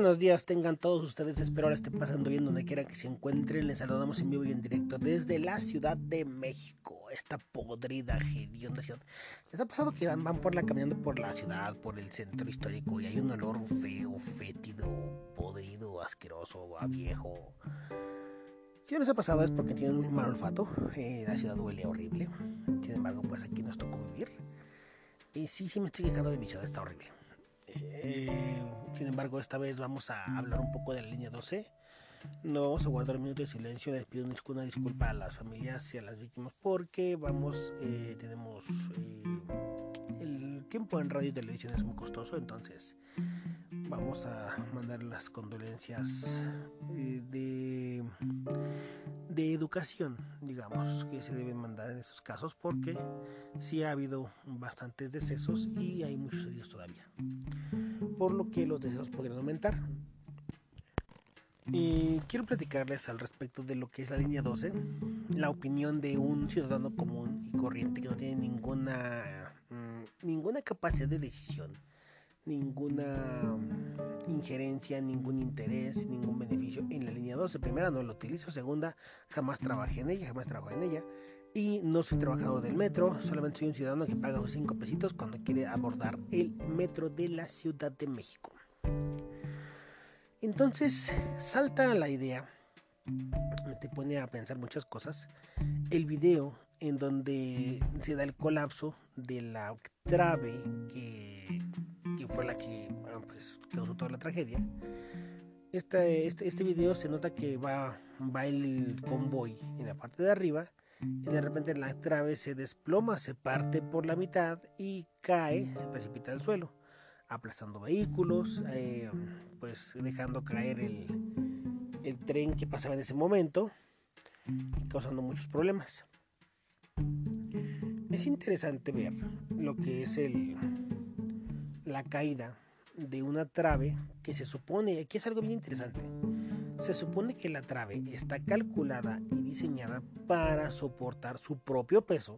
buenos días tengan todos ustedes, espero la estén pasando bien donde quiera que se encuentren. Les saludamos en vivo y en directo desde la Ciudad de México, esta podrida, hedionda ciudad. ¿Les ha pasado que van, por la caminando por la ciudad, por el centro histórico y hay un olor feo, fétido, podrido, asqueroso, a viejo? Si no les ha pasado es porque tienen un mal olfato, eh, la ciudad huele horrible. Sin embargo, pues aquí nos tocó vivir. Y sí, sí me estoy quejando de mi ciudad, está horrible. Eh, sin embargo, esta vez vamos a hablar un poco de la línea 12. No vamos a guardar un minuto de silencio. Les pido una disculpa a las familias y a las víctimas porque vamos, eh, tenemos eh, el tiempo en radio y televisión es muy costoso, entonces vamos a mandar las condolencias de, de educación, digamos, que se deben mandar en esos casos porque sí ha habido bastantes decesos y hay muchos heridos todavía por lo que los deseos podrían aumentar. Y quiero platicarles al respecto de lo que es la línea 12, la opinión de un ciudadano común y corriente que no tiene ninguna, mm, ninguna capacidad de decisión, ninguna injerencia, ningún interés, ningún beneficio en la línea 12. Primera, no lo utilizo. Segunda, jamás trabajé en ella, jamás trabajé en ella. Y no soy trabajador del metro, solamente soy un ciudadano que paga 5 pesitos cuando quiere abordar el metro de la Ciudad de México. Entonces salta la idea, te pone a pensar muchas cosas, el video en donde se da el colapso de la trave que, fue la que ah, pues, causó toda la tragedia. Este, este, este video se nota que va, va el convoy en la parte de arriba y de repente la trave se desploma, se parte por la mitad y cae, se precipita al suelo, aplastando vehículos, eh, pues dejando caer el, el tren que pasaba en ese momento y causando muchos problemas. Es interesante ver lo que es el, la caída de una trave que se supone, aquí es algo bien interesante, se supone que la trave está calculada y diseñada para soportar su propio peso,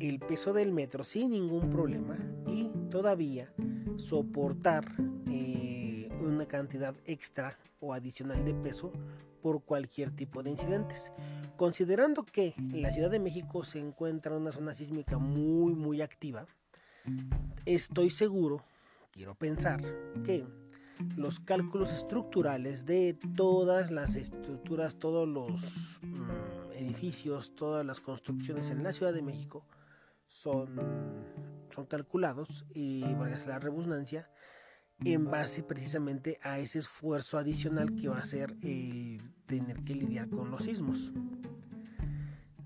el peso del metro sin ningún problema y todavía soportar eh, una cantidad extra o adicional de peso por cualquier tipo de incidentes. Considerando que la Ciudad de México se encuentra en una zona sísmica muy muy activa, estoy seguro, quiero pensar, que los cálculos estructurales de todas las estructuras, todos los mm, edificios, todas las construcciones en la Ciudad de México son, son calculados y, valga la redundancia, en base precisamente a ese esfuerzo adicional que va a ser el tener que lidiar con los sismos.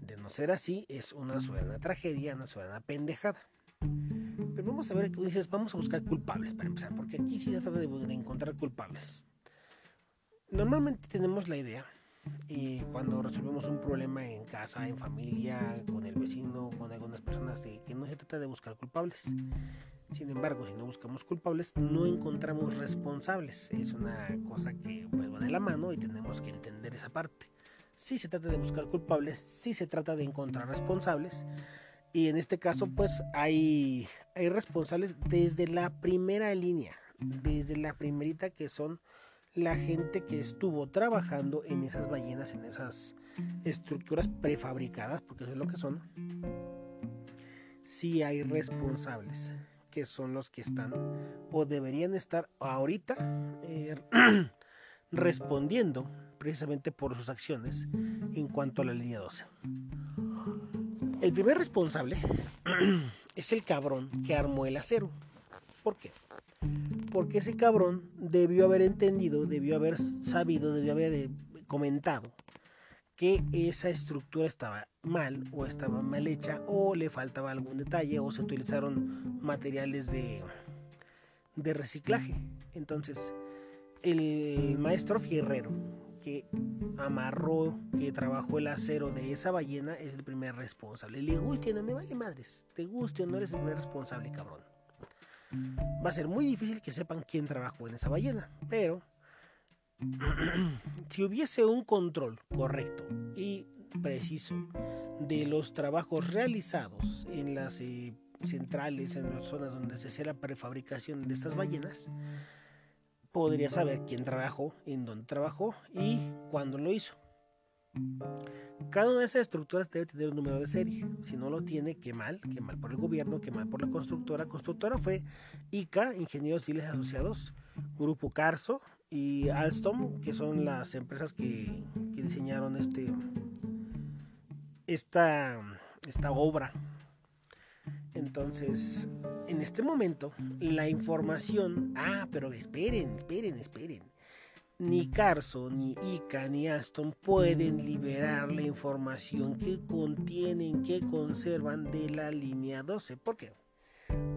De no ser así, es una suena tragedia, una suena pendejada. Pero vamos a ver, dices, vamos a buscar culpables para empezar, porque aquí sí se trata de, encontrar culpables. Normalmente tenemos la idea, y cuando resolvemos un problema en casa, en familia, con el vecino, con algunas personas, de que no se trata de buscar culpables. Sin embargo, si no buscamos culpables, no encontramos responsables. Es una cosa que pues, va de la mano y tenemos que entender esa parte. Si se trata de buscar culpables, si se trata de encontrar responsables, y en este caso, pues hay, hay responsables desde la primera línea, desde la primerita que son la gente que estuvo trabajando en esas ballenas, en esas estructuras prefabricadas, porque eso es lo que son. Sí hay responsables, que son los que están o deberían estar ahorita eh, respondiendo precisamente por sus acciones en cuanto a la línea 12. El primer responsable es el cabrón que armó el acero. ¿Por qué? Porque ese cabrón debió haber entendido, debió haber sabido, debió haber eh, comentado que esa estructura estaba mal o estaba mal hecha o le faltaba algún detalle o se utilizaron materiales de, de reciclaje. Entonces, el maestro fierrero que amarró, que trabajó el acero de esa ballena, es el primer responsable. Le guste o no, me vale madres. Te guste o no, eres el primer responsable, cabrón. Va a ser muy difícil que sepan quién trabajó en esa ballena, pero si hubiese un control correcto y preciso de los trabajos realizados en las eh, centrales, en las zonas donde se hacía la prefabricación de estas ballenas, podría saber quién trabajó, en dónde trabajó y cuándo lo hizo. Cada una de esas estructuras debe tener un número de serie. Si no lo tiene, qué mal, qué mal por el gobierno, qué mal por la constructora. Constructora fue ICA, Ingenieros Civiles Asociados, Grupo Carso y Alstom, que son las empresas que, que diseñaron este, esta, esta obra. Entonces, en este momento, la información... Ah, pero esperen, esperen, esperen ni Carso, ni Ica, ni Aston pueden liberar la información que contienen, que conservan de la línea 12. ¿Por qué?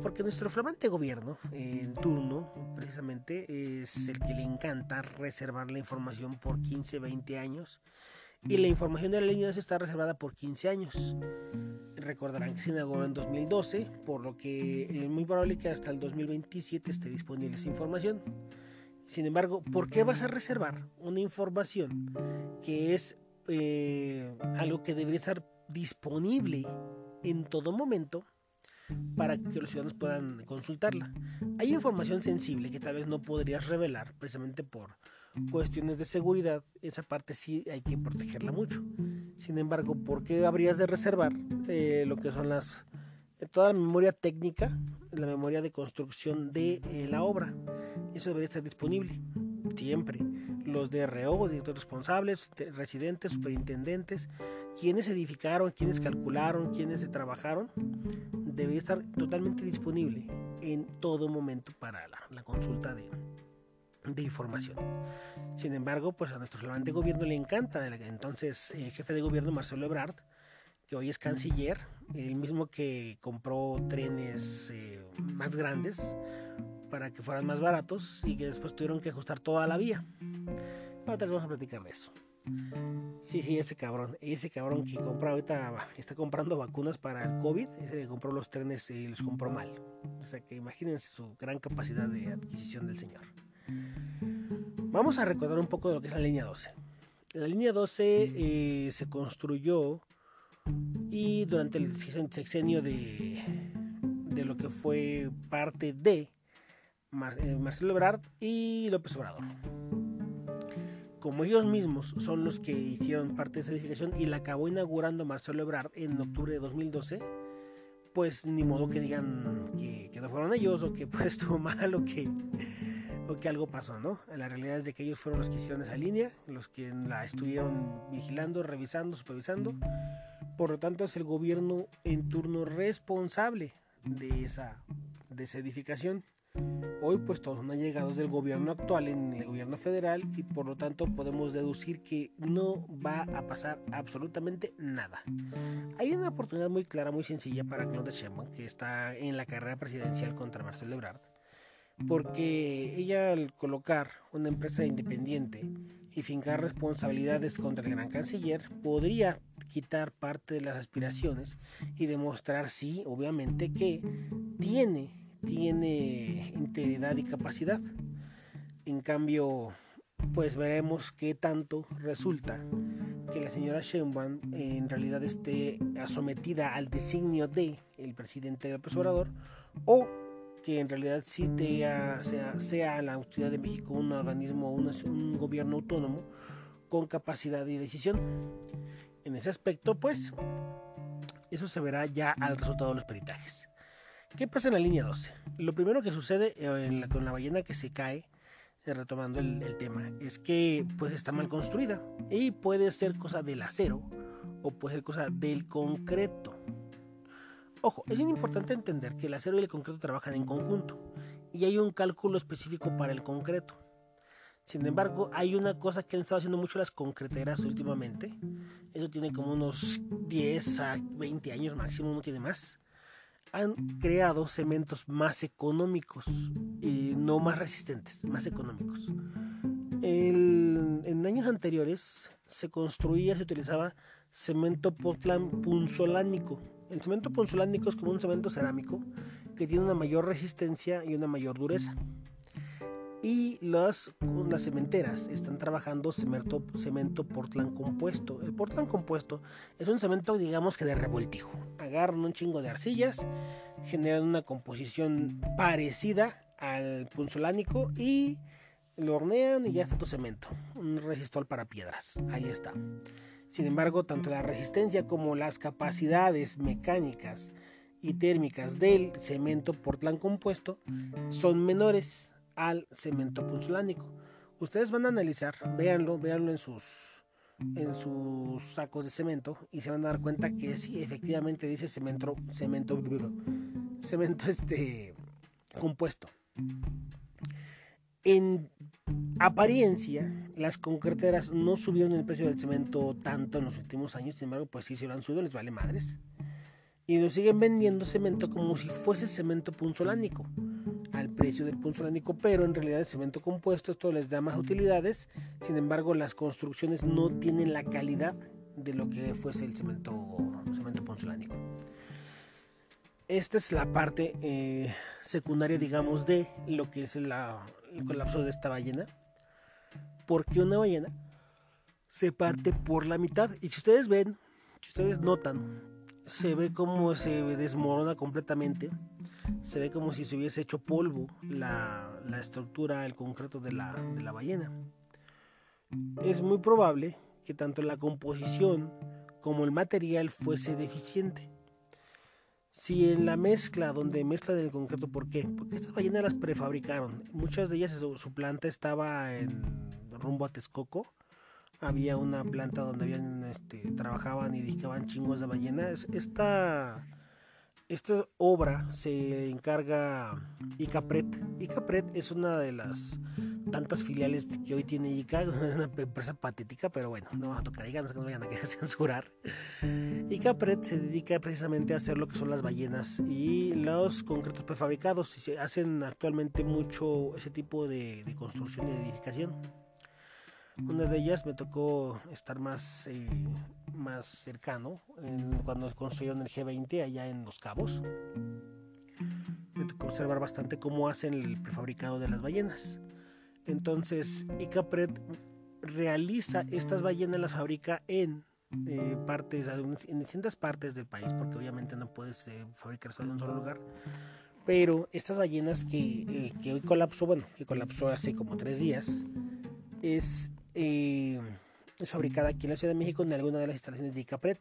Porque nuestro flamante gobierno en turno, precisamente, es el que le encanta reservar la información por 15, 20 años. Y la información de la línea 12 está reservada por 15 años. Recordarán que se inauguró en 2012, por lo que es muy probable que hasta el 2027 esté disponible esa información. Sin embargo, ¿por qué vas a reservar una información que es eh, algo que debería estar disponible en todo momento para que los ciudadanos puedan consultarla? Hay información sensible que tal vez no podrías revelar precisamente por cuestiones de seguridad. Esa parte sí hay que protegerla mucho. Sin embargo, ¿por qué habrías de reservar eh, lo que son las toda la memoria técnica, la memoria de construcción de eh, la obra. Eso debería estar disponible siempre. Los DRO, directores responsables, residentes, superintendentes, quienes edificaron, quienes calcularon, quienes trabajaron, debería estar totalmente disponible en todo momento para la, consulta de, información. Sin embargo, pues a nuestro de gobierno le encanta, entonces el jefe de gobierno Marcelo Ebrard, que hoy es canciller, el mismo que compró trenes eh, más grandes para que fueran más baratos y que después tuvieron que ajustar toda la vía. Ahora vamos a platicar eso. Sí, sí, ese cabrón, ese cabrón que compra ahorita, está comprando vacunas para el COVID, ese que compró los trenes y los compró mal. O sea que imagínense su gran capacidad de adquisición del señor. Vamos a recordar un poco de lo que es la línea 12. La línea 12 eh, se construyó y durante el sexenio de, de lo que fue parte de eh, Marcelo Ebrard y López Obrador. Como ellos mismos son los que hicieron parte de esa edificación y la acabó inaugurando Marcelo Ebrard en octubre de 2012, pues ni modo que digan que, que no fueron ellos o que pues estuvo mal o que, o que algo pasó, ¿no? La realidad es de que ellos fueron los que hicieron esa línea, los que la estuvieron vigilando, revisando, supervisando por lo tanto, es el gobierno en turno responsable de esa, de edificación. Hoy pues todos son allegados del gobierno actual en el gobierno federal y por lo tanto podemos deducir que no va a pasar absolutamente nada. Hay una oportunidad muy clara, muy sencilla para Claudia Sheinbaum que está en la carrera presidencial contra Marcelo Ebrard, porque ella al colocar una empresa independiente y fincar responsabilidades contra el gran canciller podría quitar parte de las aspiraciones y demostrar sí, obviamente que tiene tiene integridad y capacidad. En cambio, pues veremos qué tanto resulta que la señora Sheinbaum en realidad esté sometida al designio de el presidente del Obrador o que en realidad sí sea, sea, la Ciudad de México un organismo, un, un gobierno autónomo con capacidad de decisión. En ese aspecto, pues, eso se verá ya al resultado de los peritajes. ¿Qué pasa en la línea 12? Lo primero que sucede eh, con la ballena que se cae, eh, retomando el, tema, es que pues está mal construida y puede ser cosa del acero o puede ser cosa del concreto. Ojo, es importante entender que el acero y el concreto trabajan en conjunto y hay un cálculo específico para el concreto. Sin embargo, hay una cosa que han estado haciendo mucho las concreteras últimamente. Eso tiene como unos 10 a 20 años máximo, no tiene más. Han creado cementos más económicos, y no más resistentes, más económicos. en años anteriores se construía, se utilizaba cemento Portland punzolánico, el cemento ponzolánico es como un cemento cerámico que tiene una mayor resistencia y una mayor dureza. Y las, las cementeras están trabajando cemento, cemento Portland compuesto. El Portland compuesto es un cemento, digamos que de revoltijo. Agarran un chingo de arcillas, generan una composición parecida al punzolánico y lo hornean y ya está tu cemento. Un resistor para piedras. Ahí está. Sin embargo, tanto la resistencia como las capacidades mecánicas y térmicas del cemento Portland compuesto son menores al cemento punzolánico. Ustedes van a analizar, véanlo, véanlo en sus en sus sacos de cemento y se van a dar cuenta que sí, efectivamente dice cemento, cemento, cemento este compuesto. En apariencia, las concreteras no subieron el precio del cemento tanto en los últimos años, sin embargo, pues sí lo han subido, les vale madres. Y lo siguen vendiendo cemento como si fuese cemento punzolánico, al precio del punzolánico, pero en realidad el cemento compuesto esto les da más utilidades, sin embargo las construcciones no tienen la calidad de lo que fuese el cemento, cemento punzolánico. Esta es la parte eh, secundaria, digamos, de lo que es el colapso de esta ballena. Porque una ballena se parte por la mitad. Y si ustedes ven, si ustedes notan, se ve como se desmorona completamente. Se ve como si se hubiese hecho polvo la, estructura, el concreto de la, de la ballena. Es muy probable que tanto la composición como el material fuese deficiente si en la mezcla, donde mezclan el concreto, ¿por qué? Porque estas ballenas las prefabricaron. Muchas de ellas, su, planta estaba en rumbo a Texcoco. Había una planta donde habían, este, trabajaban y discaban chingos de ballenas. Esta, esta obra se encarga ICAPRET. ICAPRET es una de las tantas filiales que hoy tiene ICA, una empresa patética, pero bueno, no vamos a tocar ICA, no, vayan a querer censurar. ICAPRED se dedica precisamente a hacer lo que son las ballenas y los concretos prefabricados. Y se hacen actualmente mucho ese tipo de, construcción y edificación. Una de ellas me tocó estar más, eh, más cercano cuando construyeron el G20 allá en Los Cabos. Me tocó observar bastante cómo hacen el prefabricado de las ballenas. Entonces, ICAPRED realiza estas ballenas, las fabrica en eh, partes, en distintas partes del país, porque obviamente no puedes eh, fabricar solo en un solo lugar. Pero estas ballenas que, eh, que, hoy colapsó, bueno, que colapsó hace como tres días, es, es fabricada aquí en la Ciudad de México en alguna de las instalaciones de ICAPRED.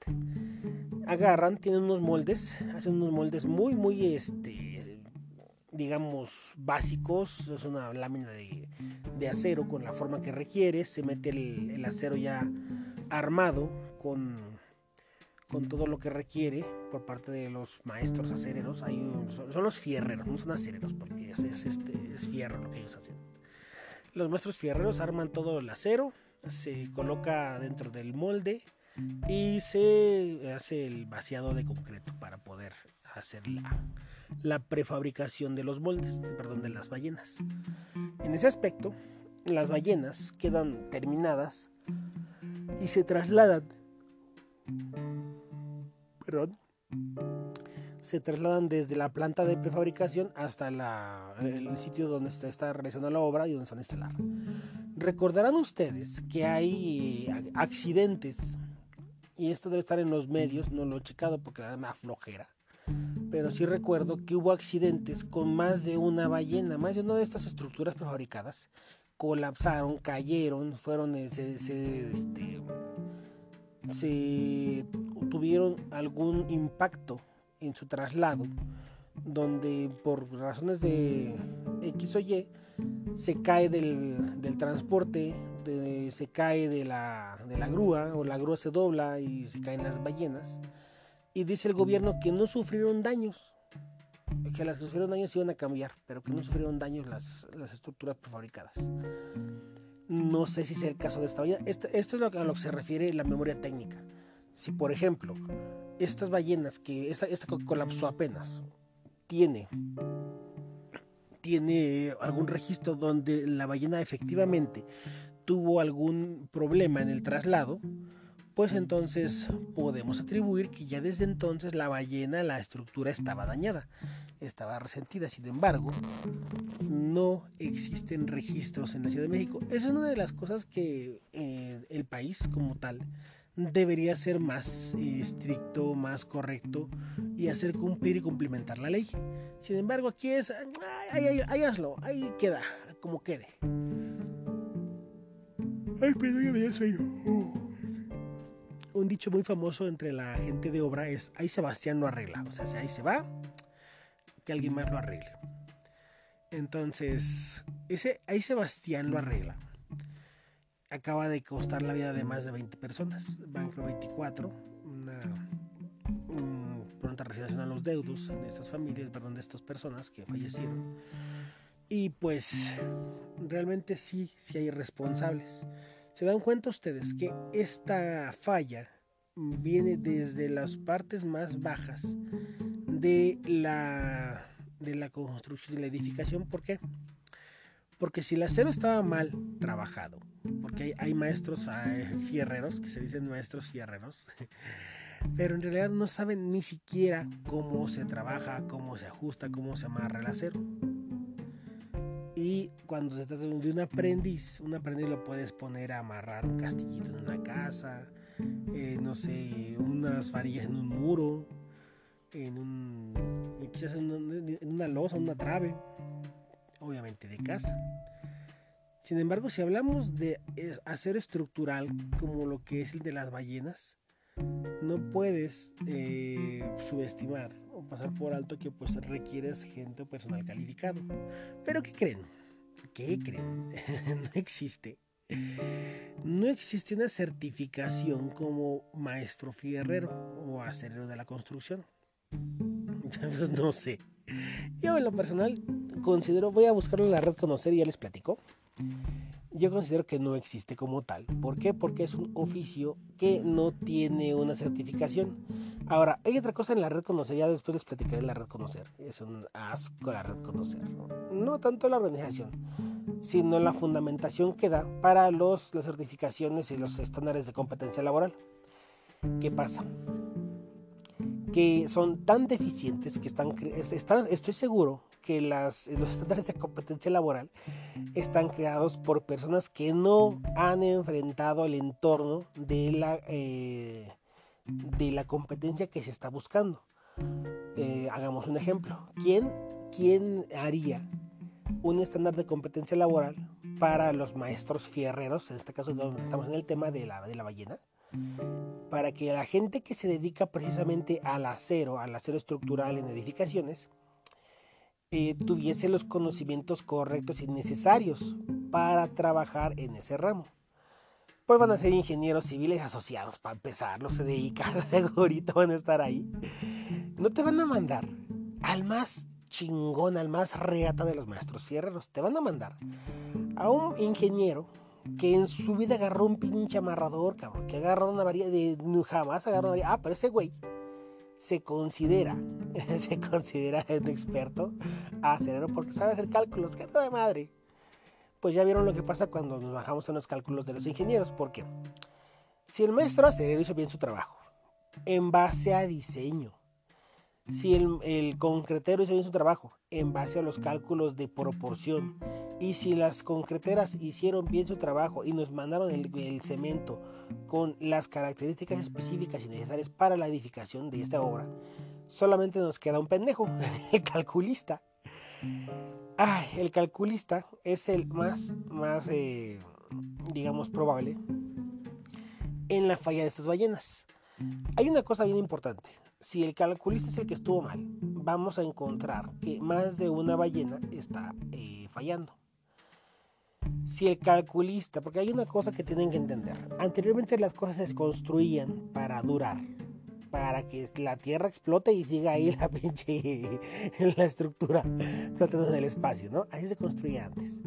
Agarran, tienen unos moldes, hacen unos moldes muy, muy, este, digamos, básicos. Es una lámina de, acero con la forma que requiere. Se mete el, acero ya armado con, con todo lo que requiere por parte de los maestros acereros. Son, los fierreros, no son acereros porque es, es, este, es fierro lo que ellos hacen. Los maestros fierreros arman todo el acero, se coloca dentro del molde y se hace el vaciado de concreto para poder hacer la, la prefabricación de los moldes, perdón, de las ballenas. En ese aspecto, las ballenas quedan terminadas y se trasladan, perdón, se trasladan desde la planta de prefabricación hasta el sitio donde está, está realizando la obra y donde se van a instalar. Recordarán ustedes que hay accidentes, y esto debe estar en los medios, no lo he checado porque me da flojera pero sí recuerdo que hubo accidentes con más de una ballena, más de una de estas estructuras prefabricadas colapsaron, cayeron, fueron, eh, se, este, se tuvieron algún impacto en su traslado, donde por razones de X o Y se cae del, del transporte, se cae de la, de la grúa o la grúa se dobla y se caen las ballenas y dice el gobierno que no sufrieron daños, que las que sufrieron daños iban a cambiar, pero que no sufrieron daños las, las estructuras prefabricadas. No sé si es el caso de esta ballena. Esto, esto es a lo que se refiere la memoria técnica. Si, por ejemplo, estas ballenas que esta, esta colapsó apenas tiene tiene algún registro donde la ballena efectivamente tuvo algún problema en el traslado, pues entonces podemos atribuir que ya desde entonces la ballena, la estructura estaba dañada, estaba resentida. Sin embargo, no existen registros en la Ciudad de México. Es una de las cosas que eh, el país como tal debería ser más eh, estricto, más correcto y hacer cumplir y cumplimentar la ley. Sin embargo, aquí es, ahí, hazlo, ahí queda, como quede. Ay, perdón, ya me dio sueño. Un dicho muy famoso entre la gente de obra es, ahí Sebastián lo arregla. O sea, si ahí se va, que alguien más lo arregle. Entonces, ese ahí Sebastián lo arregla. Acaba de costar la vida de más de 20 personas. Banco 24, una pronta resignación a los deudos de estas familias, perdón, de estas personas que fallecieron. Y pues realmente sí, sí hay responsables. ¿Se dan cuenta ustedes que esta falla viene desde las partes más bajas de la, de la construcción, de la edificación? ¿Por qué? Porque si el acero estaba mal trabajado, porque hay, maestros fierreros, que se dicen maestros fierreros, pero en realidad no saben ni siquiera cómo se trabaja, cómo se ajusta, cómo se amarra el acero. Y cuando se trata de un aprendiz, un aprendiz lo puedes poner a amarrar un castillito en una casa, eh, no sé, unas varillas en un muro, en un, quizás en, una losa, una trave, obviamente de casa. Sin embargo, si hablamos de acero estructural como lo que es el de las ballenas, no puedes eh, subestimar o pasar por alto que pues requieres gente o personal calificado. Pero ¿qué creen? ¿Qué creen? no existe. No existe una certificación como maestro fierrero o acerero de la construcción. no sé. Yo en lo personal considero, voy a buscarlo en la red conocer y ya les platico yo considero que no existe como tal. ¿Por qué? Porque es un oficio que no tiene una certificación. Ahora, hay otra cosa en la red conocer, ya después les platicaré en la red conocer. Es un asco la red conocer. No, tanto la organización, sino la fundamentación que da para los, las certificaciones y los estándares de competencia laboral. ¿Qué pasa? Que son tan deficientes que están, están estoy seguro que las, los estándares de competencia laboral están creados por personas que no han enfrentado el entorno de la, eh, de la competencia que se está buscando. Eh, hagamos un ejemplo. ¿Quién, ¿Quién haría un estándar de competencia laboral para los maestros fierreros? En este caso estamos en el tema de la, de la ballena para que la gente que se dedica precisamente al acero, al acero estructural en edificaciones, eh, tuviese los conocimientos correctos y necesarios para trabajar en ese ramo. Pues van a ser ingenieros civiles asociados para empezar, los CDICAS segurito van a estar ahí. No te van a mandar al más chingón, al más reata de los maestros fierreros. Te van a mandar a un ingeniero que en su vida agarró un pinche amarrador, cabrón, que agarró una varilla de jamás agarró una varilla. Ah, pero ese güey se considera, se considera un experto acerero porque sabe hacer cálculos, que de madre. Pues ya vieron lo que pasa cuando nos bajamos en los cálculos de los ingenieros, porque si el maestro acerero hizo bien su trabajo, en base a diseño, si el, concretero hizo bien su trabajo, en base a los cálculos de proporción, y si las concreteras hicieron bien su trabajo y nos mandaron el, cemento con las características específicas y necesarias para la edificación de esta obra, solamente nos queda un pendejo, el calculista. Ay, el calculista es el más, más eh, digamos, probable en la falla de estas ballenas. Hay una cosa bien importante. Si el calculista es el que estuvo mal, vamos a encontrar que más de una ballena está eh, fallando si el calculista, porque hay una cosa que tienen que entender, anteriormente las cosas se construían para durar, para que la Tierra explote y siga ahí la pinche, la estructura flotando en el espacio, ¿no? Así se construía antes.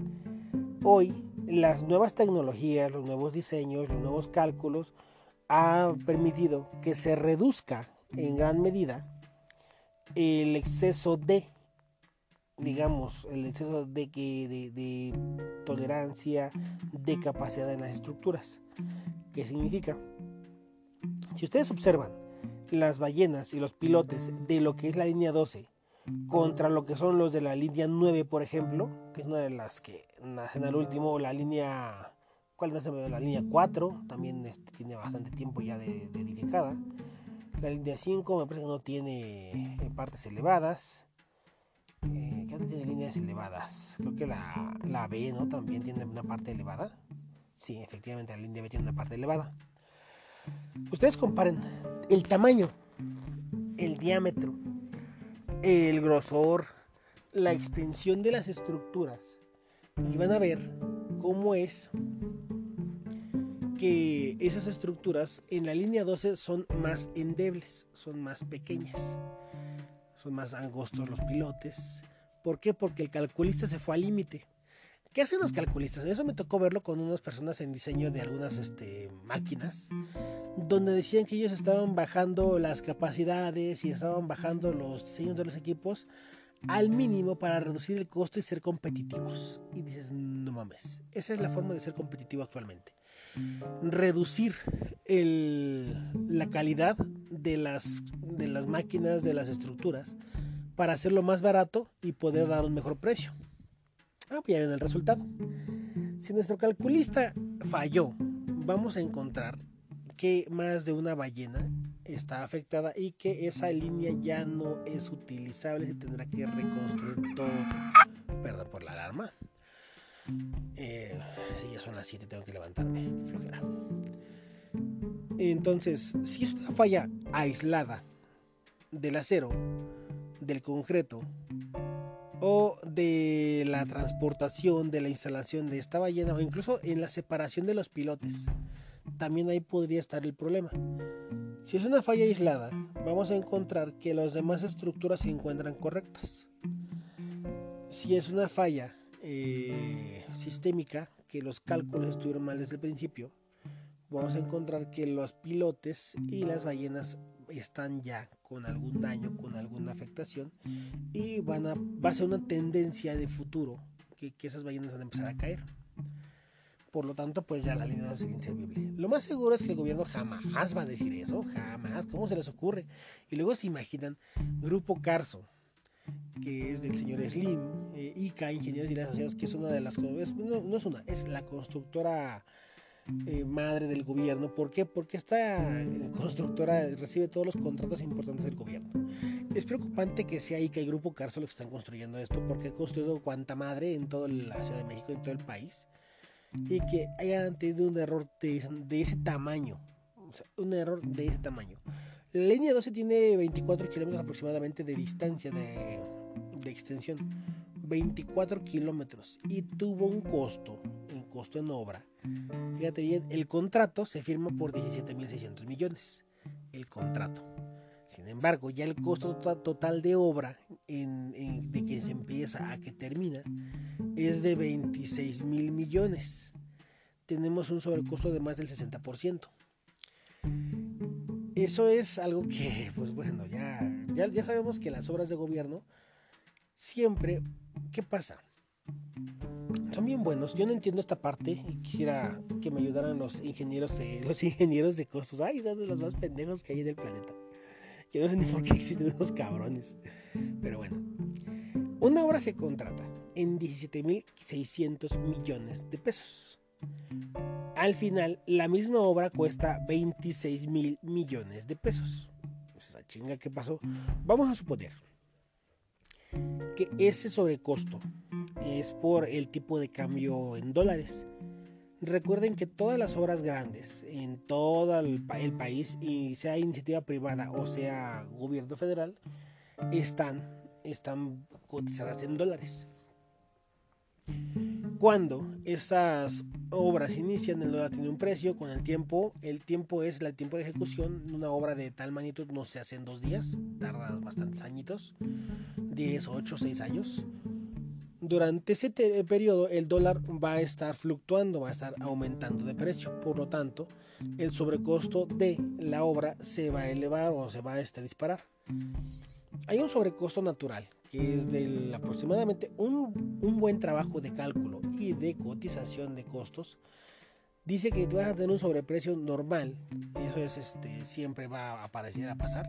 Hoy, las nuevas tecnologías, los nuevos diseños, los nuevos cálculos han permitido que se reduzca en gran medida el exceso de digamos, el exceso de, de, de tolerancia, de capacidad en las estructuras. ¿Qué significa? Si ustedes observan las ballenas y los pilotes de lo que es la línea 12 contra lo que son los de la línea 9, por ejemplo, que es una de las que nacen al último, la línea, ¿cuál nace? La línea 4, también este, tiene bastante tiempo ya de, de edificada. La línea 5 me parece que no tiene partes elevadas. Eh, ¿Qué otra tiene líneas elevadas? Creo que la, la B, ¿no? También tiene una parte elevada. Sí, efectivamente, la línea B tiene una parte elevada. Ustedes comparen el tamaño, el diámetro, el grosor, la extensión de las estructuras y van a ver cómo es que esas estructuras en la línea 12 son más endebles, son más pequeñas, son más angostos los pilotes. ¿Por qué? Porque el calculista se fue al límite. ¿Qué hacen los calculistas? Eso me tocó verlo con unas personas en diseño de algunas este, máquinas, donde decían que ellos estaban bajando las capacidades y estaban bajando los diseños de los equipos al mínimo para reducir el costo y ser competitivos. Y dices, no mames, esa es la forma de ser competitivo actualmente. Reducir la calidad de las, de las máquinas, de las estructuras, para hacerlo más barato y poder dar un mejor precio. Ah, pues ya ven el resultado. Si nuestro calculista falló, vamos a encontrar que más de una ballena está afectada y que esa línea ya no es utilizable, se tendrá que reconstruir todo. Perdón por la alarma. Eh, sí, ya son las 7, tengo que levantarme. Flojera. Entonces, si es una falla aislada del acero, del concreto o de la transportación, de la instalación de esta ballena o incluso en la separación de los pilotes, también ahí podría estar el problema. Si es una falla aislada, vamos a encontrar que las demás estructuras se encuentran correctas. Si es una falla eh, sistémica, que los cálculos estuvieron mal desde el principio, vamos a encontrar que los pilotes y las ballenas están ya con algún daño, con alguna afectación y van a, va a ser una tendencia de futuro que, que esas ballenas van a empezar a caer. Por lo tanto, pues ya la línea no sería inservible. Lo más seguro es que el gobierno jamás va a decir eso, jamás. ¿Cómo se les ocurre? Y luego se imaginan Grupo Carso, que es del señor Slim, eh, ICA, Ingenieros y Asociados, que es una de las... no, no es una, es la constructora eh, madre del gobierno. ¿Por qué? Porque esta eh, constructora recibe todos los contratos importantes del gobierno. Es preocupante que sea ICA y Grupo Carso los que están construyendo esto, porque ha construido cuanta madre en toda la Ciudad de México, en todo el país y que hayan tenido un error de, ese tamaño. O sea, un error de ese tamaño. La línea 12 tiene 24 kilómetros aproximadamente de distancia de, de extensión. 24 kilómetros. Y tuvo un costo, un costo en obra. Fíjate bien, el contrato se firma por 17.600 millones. El contrato. Sin embargo, ya el costo total de obra de que se empieza a que termina es de 26 mil millones. Tenemos un sobrecosto de más del 60%. Eso es algo que, pues bueno, ya, ya, ya sabemos que las obras de gobierno siempre, ¿qué pasa? Son bien buenos. Yo no entiendo esta parte y quisiera que me ayudaran los ingenieros de los ingenieros de costos. Ay, son de los más pendejos que hay en el planeta. Yo no sé ni por qué existen esos cabrones. Pero bueno. Una obra se contrata en 17.600 millones de pesos. Al final, la misma obra cuesta 26 mil millones de pesos. Pues esa chinga que pasó. Vamos a suponer que ese sobrecosto es por el tipo de cambio en dólares. Recuerden que todas las obras grandes en todo el, país, y sea iniciativa privada o sea gobierno federal, están, están cotizadas en dólares. Cuando estas obras inician, el dólar tiene un precio, con el tiempo, el tiempo es el tiempo de ejecución. Una obra de tal magnitud no se hace en dos días, tarda bastantes añitos, 10, 8, 6 años durante ese periodo el dólar va a estar fluctuando, va a estar aumentando de precio. Por lo tanto, el sobrecosto de la obra se va a elevar o se va a este, disparar. Hay un sobrecosto natural que es de aproximadamente un, un, buen trabajo de cálculo y de cotización de costos. Dice que vas a tener un sobreprecio normal, eso es este, siempre va a aparecer a pasar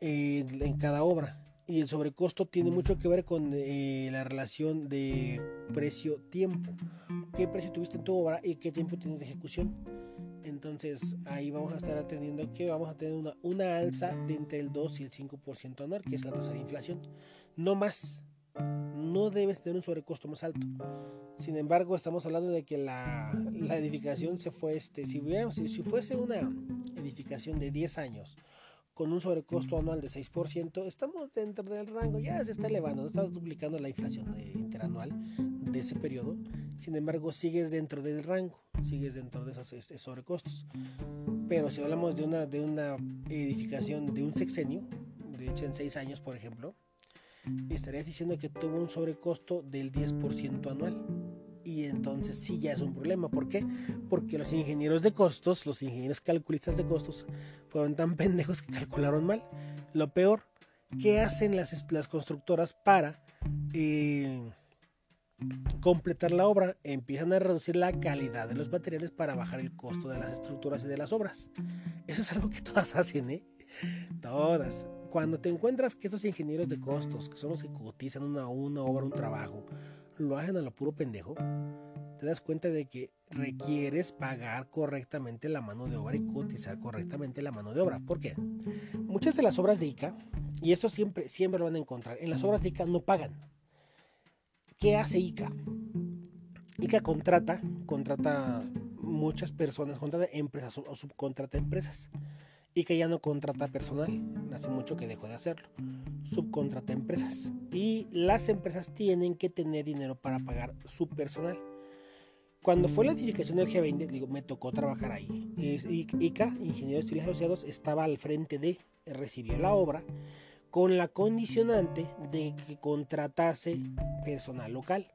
eh, en cada obra y el sobrecosto tiene mucho que ver con eh, la relación de precio-tiempo. ¿Qué precio tuviste en tu obra y qué tiempo tienes de ejecución? Entonces ahí vamos a estar atendiendo que vamos a tener una, alza de entre el 2 y el 5% anual, que es la tasa de inflación. No más, no debes tener un sobrecosto más alto. Sin embargo, estamos hablando de que la, edificación se fue, este, si, si, fuese una edificación de 10 años con un sobrecosto anual de 6%, estamos dentro del rango, ya se está elevando, no estamos duplicando la inflación interanual de ese periodo, sin embargo sigues dentro del rango, sigues dentro de esos este, sobrecostos. Pero si hablamos de una, de una edificación de un sexenio, de hecho en 6 años por ejemplo, estarías diciendo que tuvo un sobrecosto del 10% anual y entonces sí ya es un problema. ¿Por qué? Porque los ingenieros de costos, los ingenieros calculistas de costos, fueron tan pendejos que calcularon mal. Lo peor, ¿qué hacen las, las constructoras para eh, completar la obra? Empiezan a reducir la calidad de los materiales para bajar el costo de las estructuras y de las obras. Eso es algo que todas hacen, ¿eh? Todas. Cuando te encuentras que esos ingenieros de costos, que son los que cotizan una, una obra, un trabajo, lo hacen a lo puro pendejo, te das cuenta de que requieres pagar correctamente la mano de obra y cotizar correctamente la mano de obra. ¿Por qué? Muchas de las obras de ICA, y esto siempre, siempre lo van a encontrar, en las obras de ICA no pagan. ¿Qué hace ICA? ICA contrata, contrata muchas personas, contrata empresas o subcontrata empresas y que ya no contrata personal. Hace mucho que dejó de hacerlo. Subcontrata empresas. Y las empresas tienen que tener dinero para pagar su personal. Cuando fue la edificación del G20, digo, me tocó trabajar ahí. ICA, Ingenieros Civiles Asociados, estaba al frente de, recibió la obra con la condicionante de que contratase personal local.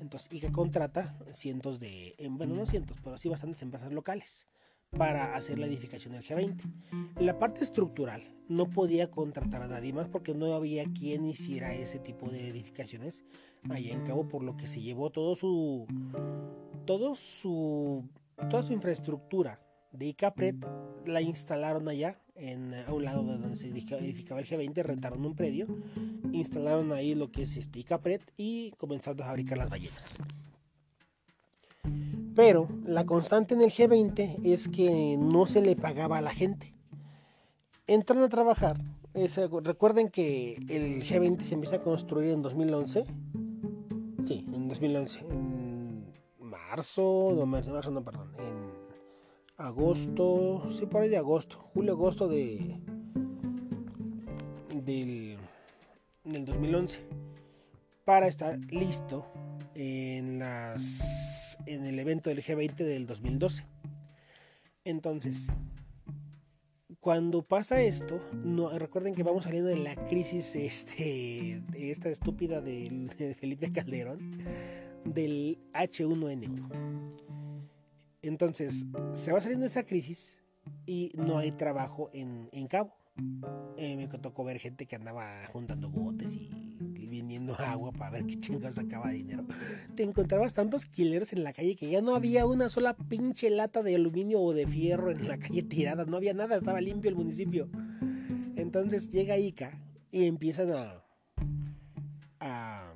Entonces, ICA contrata cientos de, bueno, no cientos, pero sí bastantes empresas locales para hacer la edificación del G20. La parte estructural no podía contratar a nadie más porque no había quien hiciera ese tipo de edificaciones allá en Cabo, por lo que se llevó todo su, todo su, toda su infraestructura de ICAPRED, la instalaron allá, en, a un lado de donde se edificaba el G20, rentaron un predio, instalaron ahí lo que es este y comenzaron a fabricar las ballenas. Pero la constante en el G20 es que no se le pagaba a la gente. Entran a trabajar. recuerden que el G20 se empieza a construir en 2011. Sí, en 2011. En marzo, no, marzo, no, perdón. En agosto, sí, por ahí de agosto. Julio, agosto de. del. del 2011. Para estar listo en las en el evento del G20 del 2012. Entonces, cuando pasa esto, recuerden que vamos saliendo de la crisis este, esta estúpida de, Felipe Calderón, del H1N1. Entonces, se va saliendo esa crisis y no hay trabajo en, en Cabo. Eh, me tocó ver gente que andaba juntando botes y, vendiendo agua para ver qué chingados sacaba dinero. Te encontrabas tantos quileros en la calle que ya no había una sola pinche lata de aluminio o de fierro en la calle tirada, no había nada, estaba limpio el municipio. Entonces llega Ica y empiezan a, a,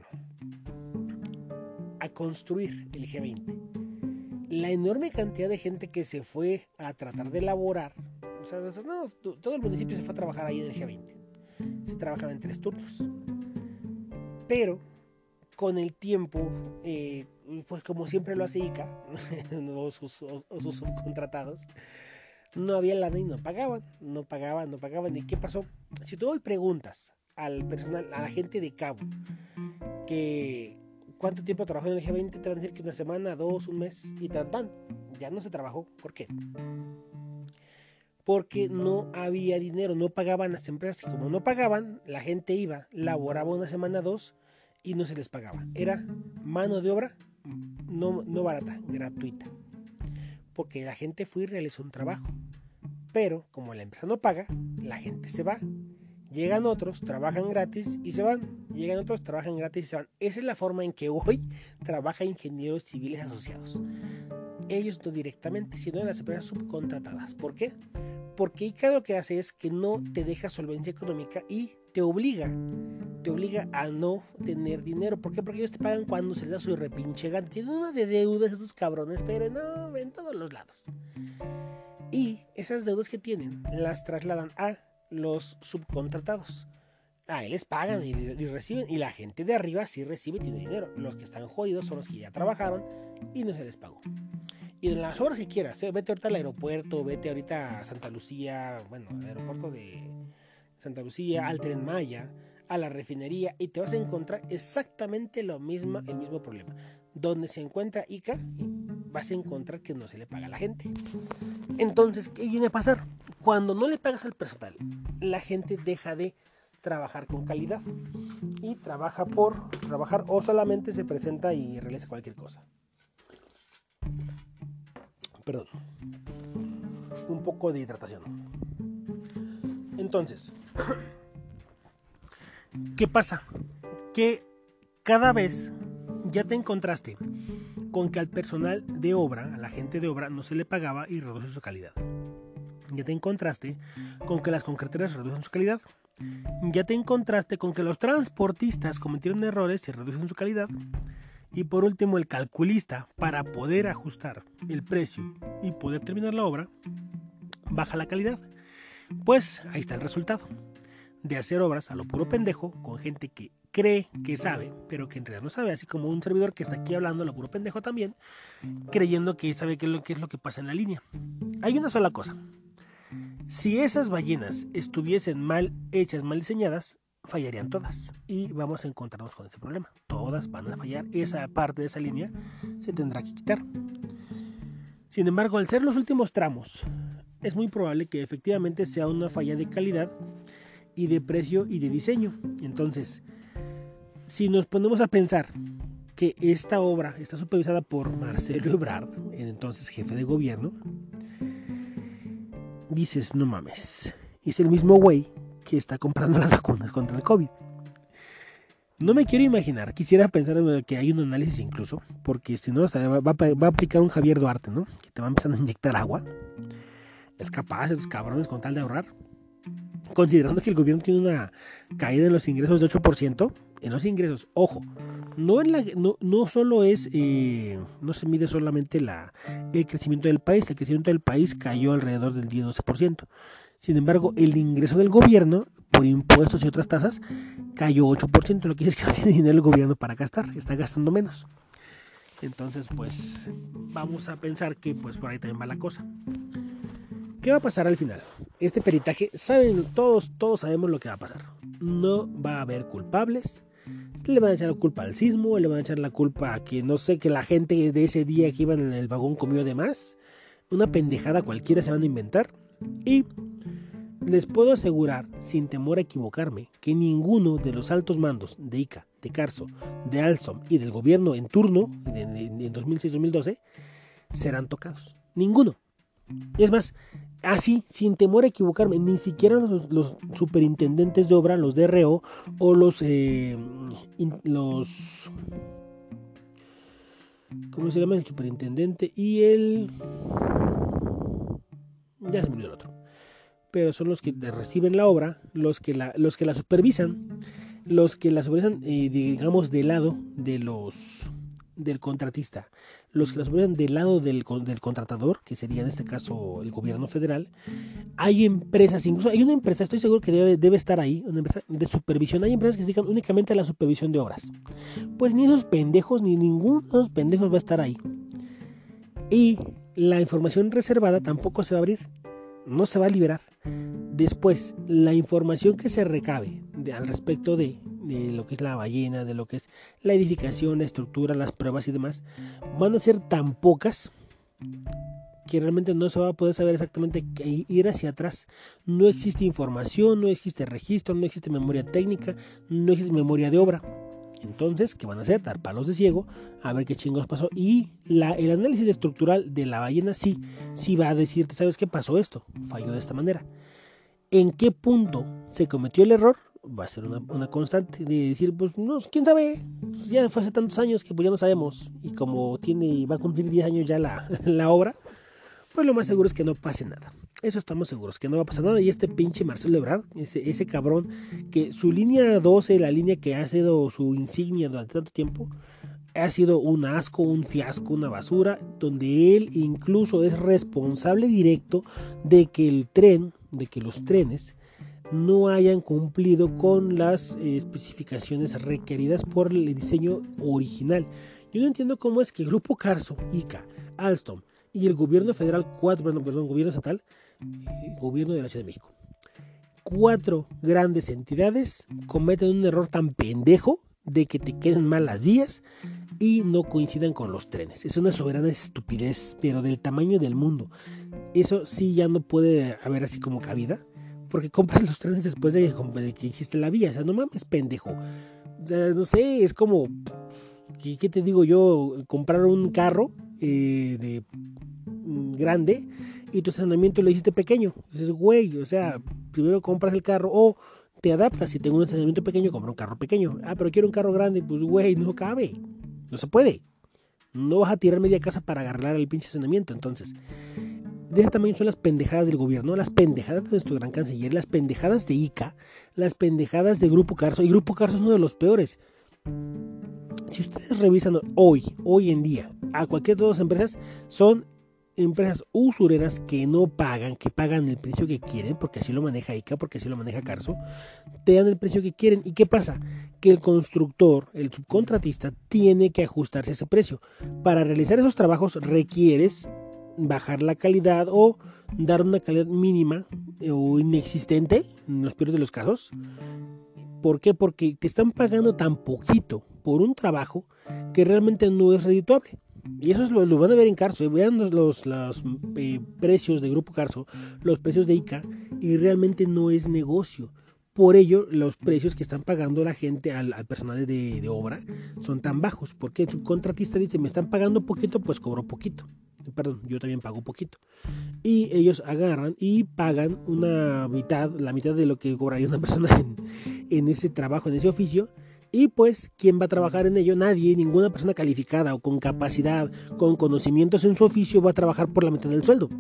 construir el G20. La enorme cantidad de gente que se fue a tratar de elaborar todo el municipio se fue a trabajar ahí en el G20. Se trabajaba en tres turnos. Pero con el tiempo, eh, pues como siempre lo hace ICA, o, sus, subcontratados, no había lana y no pagaban, no pagaban, no pagaban. ¿Y qué pasó? Si tú hoy preguntas al personal, a la gente de Cabo, que cuánto tiempo trabajó en el G20, te van a decir que una semana, dos, un mes, y tan tan. Ya no se trabajó. ¿Por qué? porque no había dinero, no pagaban las empresas y como no pagaban, la gente iba, laboraba una semana, dos y no se les pagaba. Era mano de obra no, no barata, gratuita. Porque la gente fue y realizó un trabajo. Pero como la empresa no paga, la gente se va. Llegan otros, trabajan gratis y se van. Llegan otros, trabajan gratis y se van. Esa es la forma en que hoy trabaja ingenieros civiles asociados. Ellos no directamente, sino en las empresas subcontratadas. ¿Por qué? Porque ICA lo que hace es que no te deja solvencia económica y te obliga, te obliga a no tener dinero. ¿Por qué? Porque ellos te pagan cuando se les da su repinche gana. Tienen una de deudas esos cabrones, pero no, en todos los lados. Y esas deudas que tienen las trasladan a los subcontratados. A él les pagan y, reciben. Y la gente de arriba sí recibe y tiene dinero. Los que están jodidos son los que ya trabajaron y no se les pagó. Y en las horas que quieras, ¿eh? vete ahorita al aeropuerto, vete ahorita a Santa Lucía, bueno, al aeropuerto de Santa Lucía, al Tren Maya, a la refinería y te vas a encontrar exactamente lo mismo, el mismo problema. Donde se encuentra ICA, vas a encontrar que no se le paga a la gente. Entonces, ¿qué viene a pasar? Cuando no le pagas al personal, la gente deja de trabajar con calidad y trabaja por trabajar o solamente se presenta y realiza cualquier cosa. Perdón. Un poco de hidratación. Entonces, ¿qué pasa? Que cada vez ya te encontraste con que al personal de obra, a la gente de obra, no se le pagaba y reduce su calidad. Ya te encontraste con que las concreteras reducen su calidad. Ya te encontraste con que los transportistas cometieron errores y reducen su calidad. Y por último, el calculista, para poder ajustar el precio y poder terminar la obra, baja la calidad. Pues ahí está el resultado. De hacer obras a lo puro pendejo con gente que cree que sabe, pero que en realidad no sabe, así como un servidor que está aquí hablando a lo puro pendejo también, creyendo que sabe qué es lo que, es lo que pasa en la línea. Hay una sola cosa. Si esas ballenas estuviesen mal hechas, mal diseñadas, fallarían todas y vamos a encontrarnos con ese problema. Todas van a fallar, esa parte de esa línea se tendrá que quitar. Sin embargo, al ser los últimos tramos, es muy probable que efectivamente sea una falla de calidad y de precio y de diseño. Entonces, si nos ponemos a pensar que esta obra está supervisada por Marcelo Ebrard, entonces jefe de gobierno, dices, no mames, es el mismo güey que está comprando las vacunas contra el COVID. No me quiero imaginar, quisiera pensar que hay un análisis incluso, porque si no, va, a aplicar un Javier Duarte, ¿no? Que te va a empezar a inyectar agua. Es capaz, esos cabrones, con tal de ahorrar. Considerando que el gobierno tiene una caída en los ingresos de 8%, en los ingresos, ojo, no, en la, no, no solo es, eh, no se mide solamente la, el crecimiento del país, el crecimiento del país cayó alrededor del 10-12%. Sin embargo, el ingreso del gobierno por impuestos y otras tasas cayó 8%, lo que dice es que no tiene dinero el gobierno para gastar, está gastando menos. Entonces, pues vamos a pensar que pues por ahí también va la cosa. ¿Qué va a pasar al final? Este peritaje, saben todos, todos sabemos lo que va a pasar. No va a haber culpables, le van a echar la culpa al sismo, le van a echar la culpa a que no sé, que la gente de ese día que iban en el vagón comió de más. Una pendejada cualquiera se van a inventar. Y les puedo asegurar, sin temor a equivocarme, que ninguno de los altos mandos de ICA, de Carso, de Alstom y del gobierno en turno, en, en 2006-2012, serán tocados. Ninguno. Es más, así, sin temor a equivocarme, ni siquiera los, superintendentes de obra, los DRO o los, eh, los, ¿cómo se llama? El superintendente y el, ya se me olvidó el otro, pero son los que reciben la obra, los que la, los que la supervisan, los que la supervisan, eh, digamos, del lado de los, del contratista los que las supervisan del lado del, del, contratador, que sería en este caso el gobierno federal, hay empresas, incluso hay una empresa, estoy seguro que debe, debe estar ahí, una empresa de supervisión, hay empresas que se dedican únicamente a la supervisión de obras. Pues ni esos pendejos, ni ninguno de esos pendejos va a estar ahí. Y la información reservada tampoco se va a abrir, no se va a liberar. Después, la información que se recabe al respecto de lo que es la ballena, de lo que es la edificación, la estructura, las pruebas y demás, van a ser tan pocas que realmente no se va a poder saber exactamente ir hacia atrás. No existe información, no existe registro, no existe memoria técnica, no existe memoria de obra. Entonces, ¿qué van a hacer? Dar palos de ciego, a ver qué chingos pasó. Y la, el análisis estructural de la ballena sí, sí va a decirte, ¿sabes qué pasó esto? Falló de esta manera. ¿En qué punto se cometió el error? va a ser una, constante de decir, pues no, quién sabe, ya fue hace tantos años que pues ya no sabemos y como tiene, va a cumplir 10 años ya la obra, pues lo más seguro es que no pase nada. Eso estamos seguros, que no va a pasar nada. Y este pinche Marcelo Ebrard, ese, cabrón, que su línea 12, la línea que ha sido su insignia durante tanto tiempo, ha sido un asco, un fiasco, una basura, donde él incluso es responsable directo de que el tren, de que los trenes no hayan cumplido con las eh, especificaciones requeridas por el diseño original. Yo no entiendo cómo es que el Grupo Carso, ICA, Alstom y el gobierno federal, perdón, gobierno estatal, gobierno de la Ciudad de México, cuatro grandes entidades cometen un error tan pendejo de que te queden mal las vías y no coincidan con los trenes. Es una soberana estupidez, pero del tamaño del mundo. Eso sí ya no puede haber así como cabida, porque compras los trenes después de, que hiciste la vía. O sea, no mames, pendejo. O sea, no sé, es como, ¿qué, te digo yo? Comprar un carro eh, de mm, grande y tu estacionamiento lo hiciste pequeño. Dices, güey, o sea, primero compras el carro o te adaptas. Si tengo un estacionamiento pequeño, compro un carro pequeño. Ah, pero quiero un carro grande. Pues, güey, no cabe. No se puede. No vas a tirar media casa para agarrar el pinche estacionamiento. Entonces, de ese tamaño son las pendejadas del gobierno, las pendejadas de nuestro gran canciller, las pendejadas de ICA, las pendejadas de Grupo Carso. Y Grupo Carso es uno de los peores. Si ustedes revisan hoy, hoy en día, a cualquier de las empresas, son empresas usureras que no pagan, que pagan el precio que quieren, porque así lo maneja ICA, porque así lo maneja Carso, te dan el precio que quieren. ¿Y qué pasa? Que el constructor, el subcontratista, tiene que ajustarse a ese precio. Para realizar esos trabajos requieres bajar la calidad o dar una calidad mínima o inexistente, en los peores de los casos. ¿Por qué? Porque te están pagando tan poquito por un trabajo que realmente no es redituable. Y eso es lo, van a ver en Carso. Vean los, los, eh, precios de Grupo Carso, los precios de ICA, y realmente no es negocio. Por ello, los precios que están pagando la gente al, personal de, de, obra son tan bajos. Porque el subcontratista dice, me están pagando poquito, pues cobro poquito. Perdón, yo también pago poquito. Y ellos agarran y pagan una mitad, la mitad de lo que cobraría una persona en, en ese trabajo, en ese oficio y pues, ¿quién va a trabajar en ello? Nadie, ninguna persona calificada o con capacidad, con conocimientos en su oficio va a trabajar por la mitad del sueldo.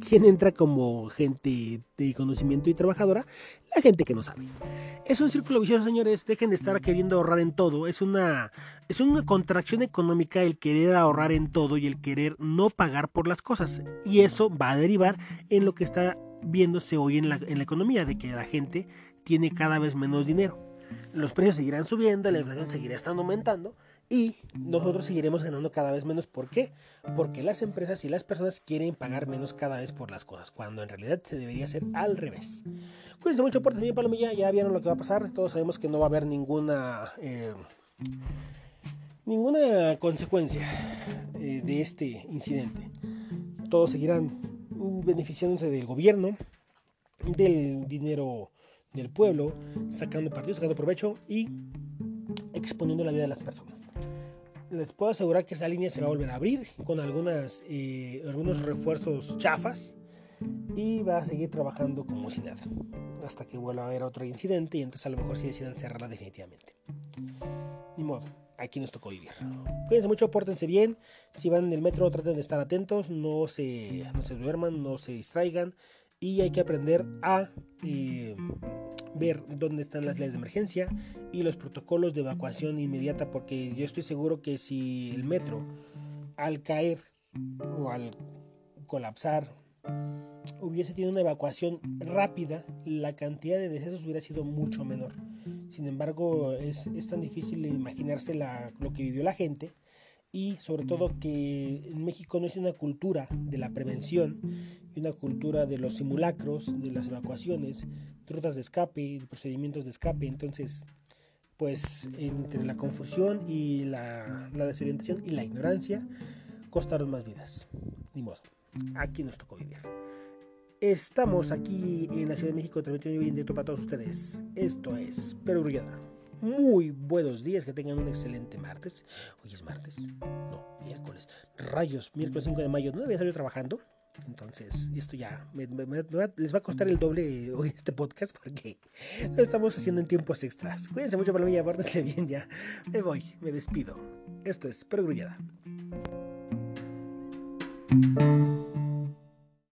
¿Quién entra como gente de conocimiento y trabajadora? La gente que no sabe. Es un círculo vicioso, señores. Dejen de estar queriendo ahorrar en todo. Es una, es una contracción económica el querer ahorrar en todo y el querer no pagar por las cosas. Y eso va a derivar en lo que está viéndose hoy en la, en la economía, de que la gente tiene cada vez menos dinero los precios seguirán subiendo, la inflación seguirá estando aumentando y nosotros seguiremos ganando cada vez menos. ¿Por qué? Porque las empresas y las personas quieren pagar menos cada vez por las cosas, cuando en realidad se debería hacer al revés. Cuídense mucho, por bien, Palomilla. Ya vieron lo que va a pasar. Todos sabemos que no va a haber ninguna. Eh, ninguna consecuencia eh, de este incidente. Todos seguirán beneficiándose del gobierno, del dinero del pueblo, sacando partido, sacando provecho y exponiendo la vida de las personas. Les puedo asegurar que esa línea se va a volver a abrir con algunas, eh, algunos refuerzos chafas y va a seguir trabajando como si nada hasta que vuelva a haber otro incidente y entonces a lo mejor sí decidan cerrarla definitivamente. Ni modo, aquí nos tocó vivir. Cuídense mucho, pórtense bien. Si van en el metro, traten de estar atentos, no se, no se duerman, no se distraigan y hay que aprender a eh, ver dónde están las leyes de emergencia y los protocolos de evacuación inmediata porque yo estoy seguro que si el metro al caer o al colapsar hubiese tenido una evacuación rápida, la cantidad de decesos hubiera sido mucho menor. Sin embargo, es, es tan difícil imaginarse lo que vivió la gente y sobre todo que en México no es una cultura de la prevención y una cultura de los simulacros, de las evacuaciones, de rutas de escape, de procedimientos de escape. Entonces, pues entre la confusión y la, la desorientación y la ignorancia, costaron más vidas. Ni modo, aquí nos tocó vivir. Estamos aquí en la Ciudad de México transmitiendo en directo para todos ustedes. Esto es Perú muy buenos días, que tengan un excelente martes. Hoy es martes, no, miércoles. Rayos, miércoles 5 de mayo, no debía salir trabajando. Entonces, esto ya les va a costar el doble hoy este podcast porque lo estamos haciendo en tiempos extras. Cuídense mucho, Palomilla, pórtense bien ya. Me voy, me despido. Esto es Perogrullada.